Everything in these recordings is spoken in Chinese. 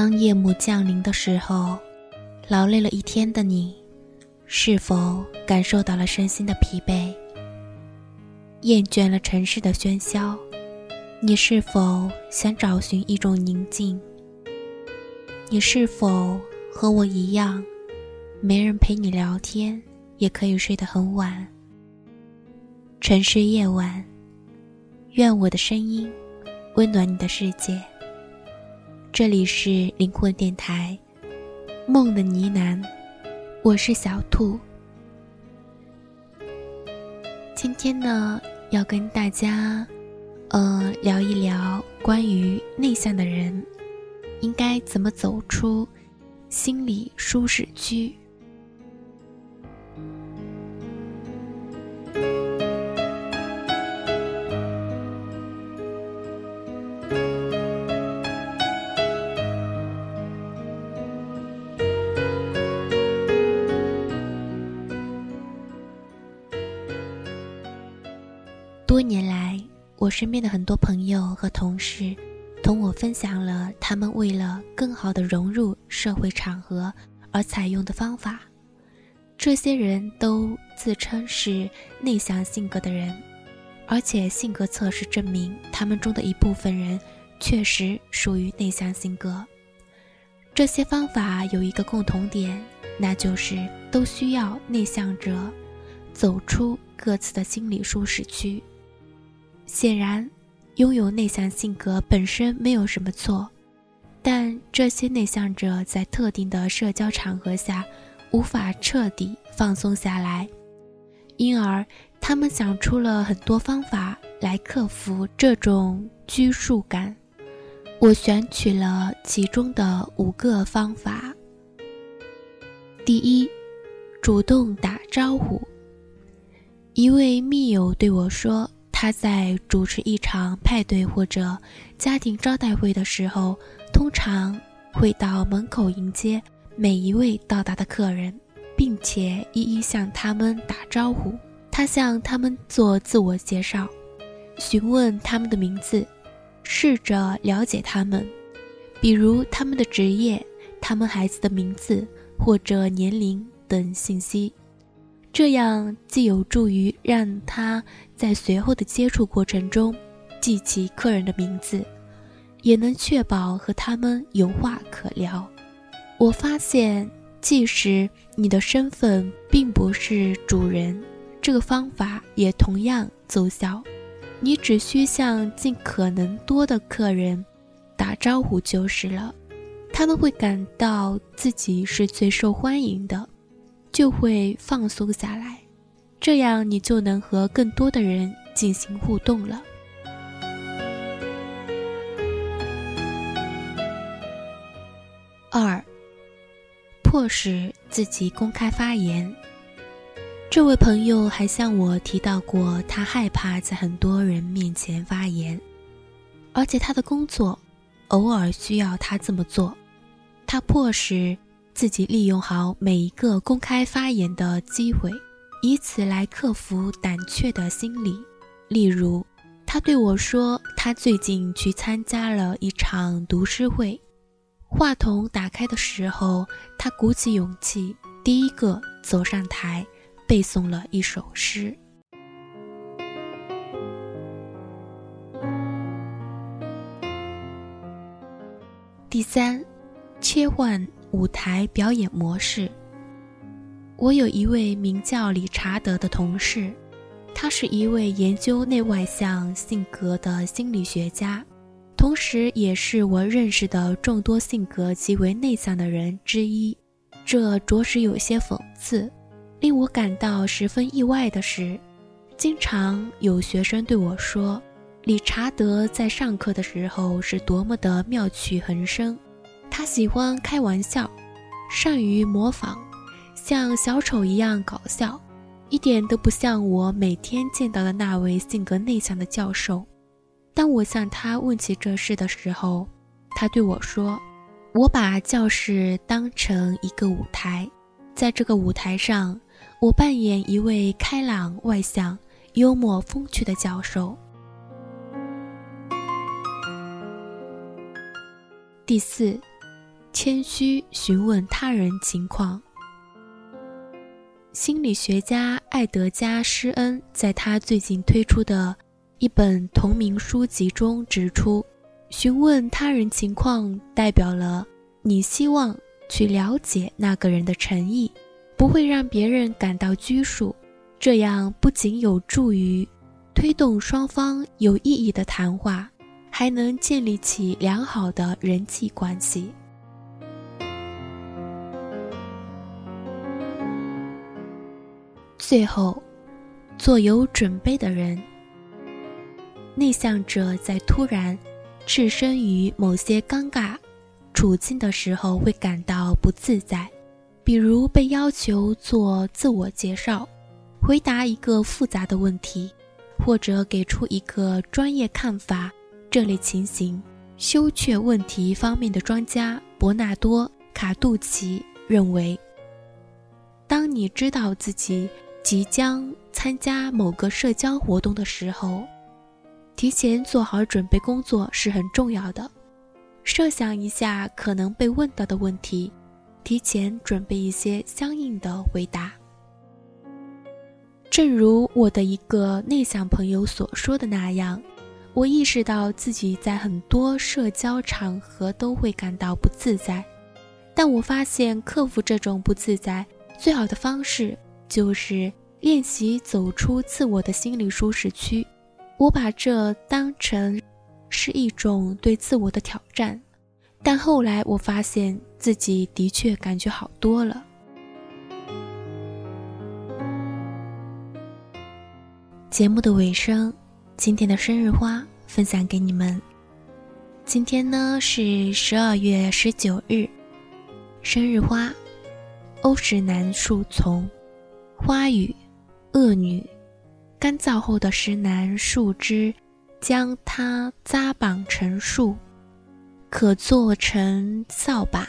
当夜幕降临的时候，劳累了一天的你，是否感受到了身心的疲惫？厌倦了城市的喧嚣，你是否想找寻一种宁静？你是否和我一样，没人陪你聊天，也可以睡得很晚？城市夜晚，愿我的声音温暖你的世界。这里是灵魂电台，梦的呢喃，我是小兔。今天呢，要跟大家，呃，聊一聊关于内向的人应该怎么走出心理舒适区。我身边的很多朋友和同事，同我分享了他们为了更好的融入社会场合而采用的方法。这些人都自称是内向性格的人，而且性格测试证明他们中的一部分人确实属于内向性格。这些方法有一个共同点，那就是都需要内向者走出各自的心理舒适区。显然，拥有内向性格本身没有什么错，但这些内向者在特定的社交场合下无法彻底放松下来，因而他们想出了很多方法来克服这种拘束感。我选取了其中的五个方法。第一，主动打招呼。一位密友对我说。他在主持一场派对或者家庭招待会的时候，通常会到门口迎接每一位到达的客人，并且一一向他们打招呼。他向他们做自我介绍，询问他们的名字，试着了解他们，比如他们的职业、他们孩子的名字或者年龄等信息。这样既有助于让他在随后的接触过程中记起客人的名字，也能确保和他们有话可聊。我发现，即使你的身份并不是主人，这个方法也同样奏效。你只需向尽可能多的客人打招呼就是了，他们会感到自己是最受欢迎的。就会放松下来，这样你就能和更多的人进行互动了。二，迫使自己公开发言。这位朋友还向我提到过，他害怕在很多人面前发言，而且他的工作偶尔需要他这么做，他迫使。自己利用好每一个公开发言的机会，以此来克服胆怯的心理。例如，他对我说，他最近去参加了一场读诗会，话筒打开的时候，他鼓起勇气，第一个走上台，背诵了一首诗。第三，切换。舞台表演模式。我有一位名叫理查德的同事，他是一位研究内外向性格的心理学家，同时也是我认识的众多性格极为内向的人之一。这着实有些讽刺。令我感到十分意外的是，经常有学生对我说，理查德在上课的时候是多么的妙趣横生。他喜欢开玩笑，善于模仿，像小丑一样搞笑，一点都不像我每天见到的那位性格内向的教授。当我向他问起这事的时候，他对我说：“我把教室当成一个舞台，在这个舞台上，我扮演一位开朗、外向、幽默、风趣的教授。”第四。谦虚询问他人情况。心理学家艾德加·施恩在他最近推出的一本同名书籍中指出，询问他人情况代表了你希望去了解那个人的诚意，不会让别人感到拘束。这样不仅有助于推动双方有意义的谈话，还能建立起良好的人际关系。最后，做有准备的人。内向者在突然置身于某些尴尬处境的时候，会感到不自在，比如被要求做自我介绍、回答一个复杂的问题，或者给出一个专业看法。这类情形，羞怯问题方面的专家伯纳多·卡杜奇认为，当你知道自己。即将参加某个社交活动的时候，提前做好准备工作是很重要的。设想一下可能被问到的问题，提前准备一些相应的回答。正如我的一个内向朋友所说的那样，我意识到自己在很多社交场合都会感到不自在，但我发现克服这种不自在最好的方式。就是练习走出自我的心理舒适区，我把这当成是一种对自我的挑战，但后来我发现自己的确感觉好多了。节目的尾声，今天的生日花分享给你们。今天呢是十二月十九日，生日花，欧石楠树丛。花语，恶女，干燥后的石楠树枝，将它扎绑成树，可做成扫把。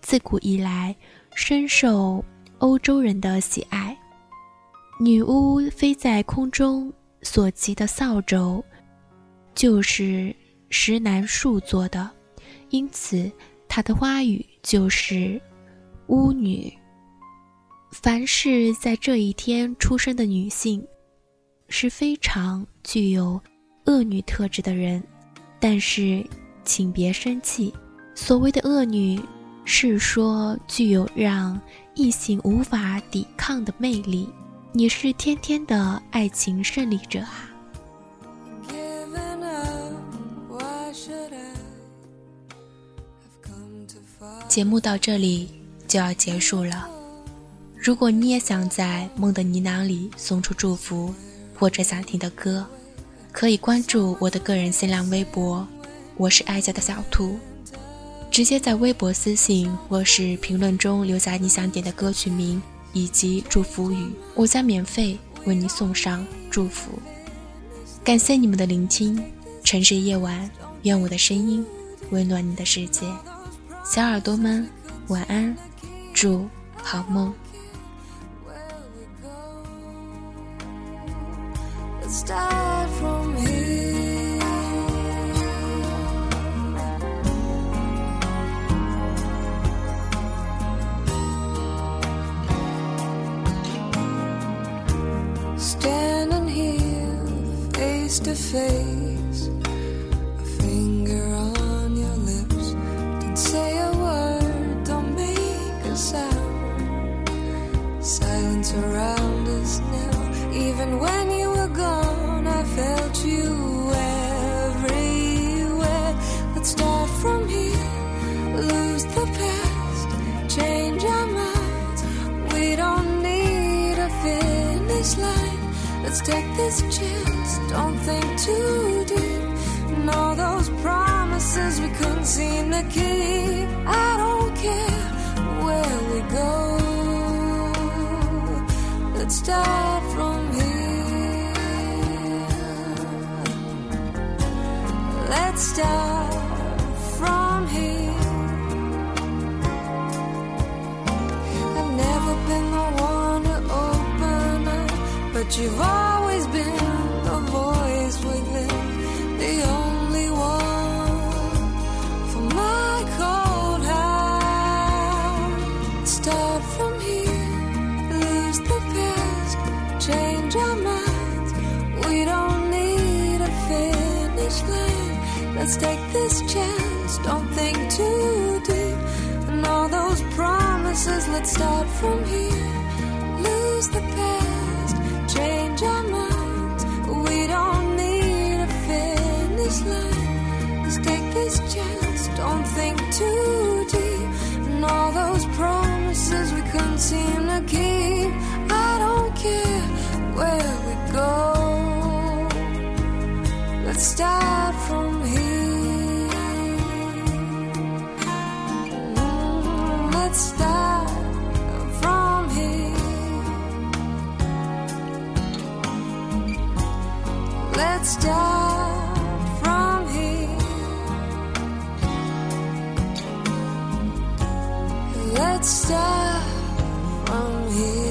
自古以来，深受欧洲人的喜爱。女巫飞在空中所骑的扫帚，就是石楠树做的，因此它的花语就是巫女。凡是在这一天出生的女性，是非常具有恶女特质的人。但是，请别生气。所谓的恶女，是说具有让异性无法抵抗的魅力。你是天天的爱情胜利者啊！节目到这里就要结束了。如果你也想在梦的呢喃里送出祝福，或者想听的歌，可以关注我的个人新浪微博，我是爱家的小兔，直接在微博私信或是评论中留下你想点的歌曲名以及祝福语，我将免费为你送上祝福。感谢你们的聆听，城市夜晚，愿我的声音温暖你的世界，小耳朵们晚安，祝好梦。To face, a finger on your lips. Don't say a word, don't make a sound. Silence around us now, even when you were gone, I felt you everywhere. Let's start from here, lose the past, change our minds. We don't need a finish line. Let's take this chance, don't think too deep. And all those promises we couldn't seem to keep. I don't care where we go. Let's start from here. Let's start from here. I've never been the one to open up, but you've always Let's take this chance, don't think too deep. And all those promises, let's start from here. Lose the past, change our minds. We don't need a finish line. Let's take this chance, don't think too deep. And all those promises we couldn't seem to keep. I don't care where we go. Let's start from Let's start from here. Let's start from here.